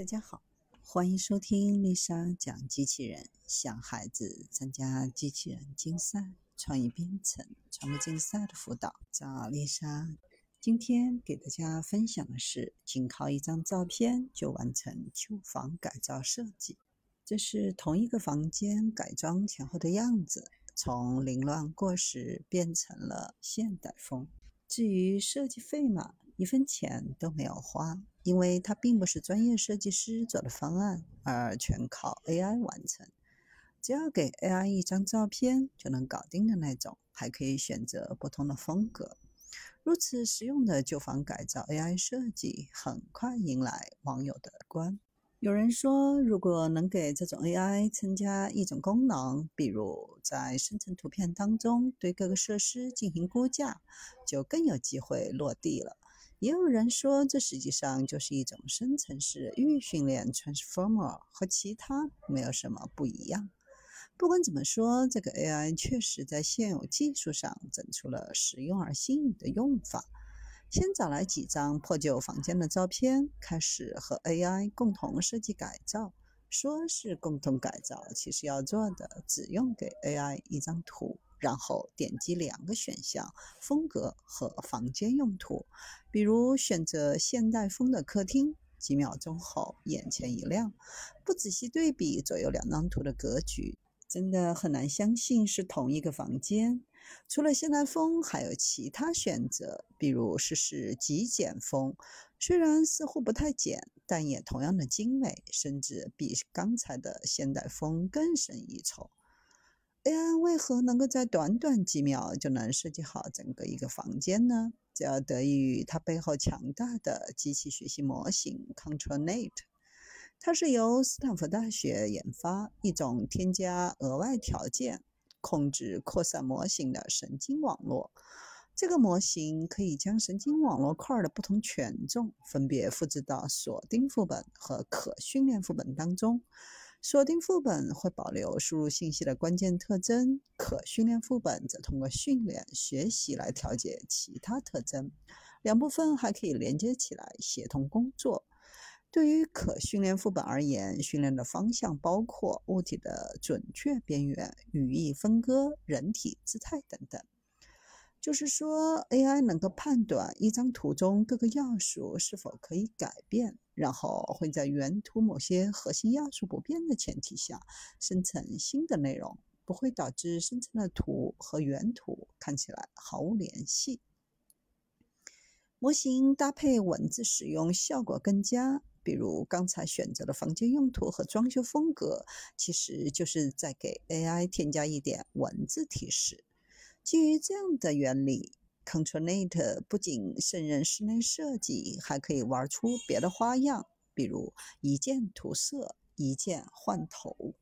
大家好，欢迎收听丽莎讲机器人，向孩子参加机器人竞赛、创意编程、创客竞赛的辅导。找丽莎。今天给大家分享的是，仅靠一张照片就完成旧房改造设计。这是同一个房间改装前后的样子，从凌乱过时变成了现代风。至于设计费嘛，一分钱都没有花。因为它并不是专业设计师做的方案，而全靠 AI 完成。只要给 AI 一张照片就能搞定的那种，还可以选择不同的风格。如此实用的旧房改造 AI 设计，很快迎来网友的关。有人说，如果能给这种 AI 增加一种功能，比如在生成图片当中对各个设施进行估价，就更有机会落地了。也有人说，这实际上就是一种深层式预训练 （transformer），和其他没有什么不一样。不管怎么说，这个 AI 确实在现有技术上整出了实用而新颖的用法。先找来几张破旧房间的照片，开始和 AI 共同设计改造。说是共同改造，其实要做的只用给 AI 一张图。然后点击两个选项：风格和房间用途。比如选择现代风的客厅，几秒钟后眼前一亮。不仔细对比左右两张图的格局，真的很难相信是同一个房间。除了现代风，还有其他选择，比如试试极简风。虽然似乎不太简，但也同样的精美，甚至比刚才的现代风更胜一筹。AI 为何能够在短短几秒就能设计好整个一个房间呢？这要得益于它背后强大的机器学习模型 ControlNet。它是由斯坦福大学研发一种添加额外条件控制扩散模型的神经网络。这个模型可以将神经网络块的不同权重分别复制到锁定副本和可训练副本当中。锁定副本会保留输入信息的关键特征，可训练副本则通过训练学习来调节其他特征。两部分还可以连接起来协同工作。对于可训练副本而言，训练的方向包括物体的准确边缘、语义分割、人体姿态等等。就是说，AI 能够判断一张图中各个要素是否可以改变。然后会在原图某些核心要素不变的前提下生成新的内容，不会导致生成的图和原图看起来毫无联系。模型搭配文字使用效果更佳，比如刚才选择的房间用途和装修风格，其实就是在给 AI 添加一点文字提示。基于这样的原理。ControlNet 不仅胜任室内设计，还可以玩出别的花样，比如一键涂色、一键换头。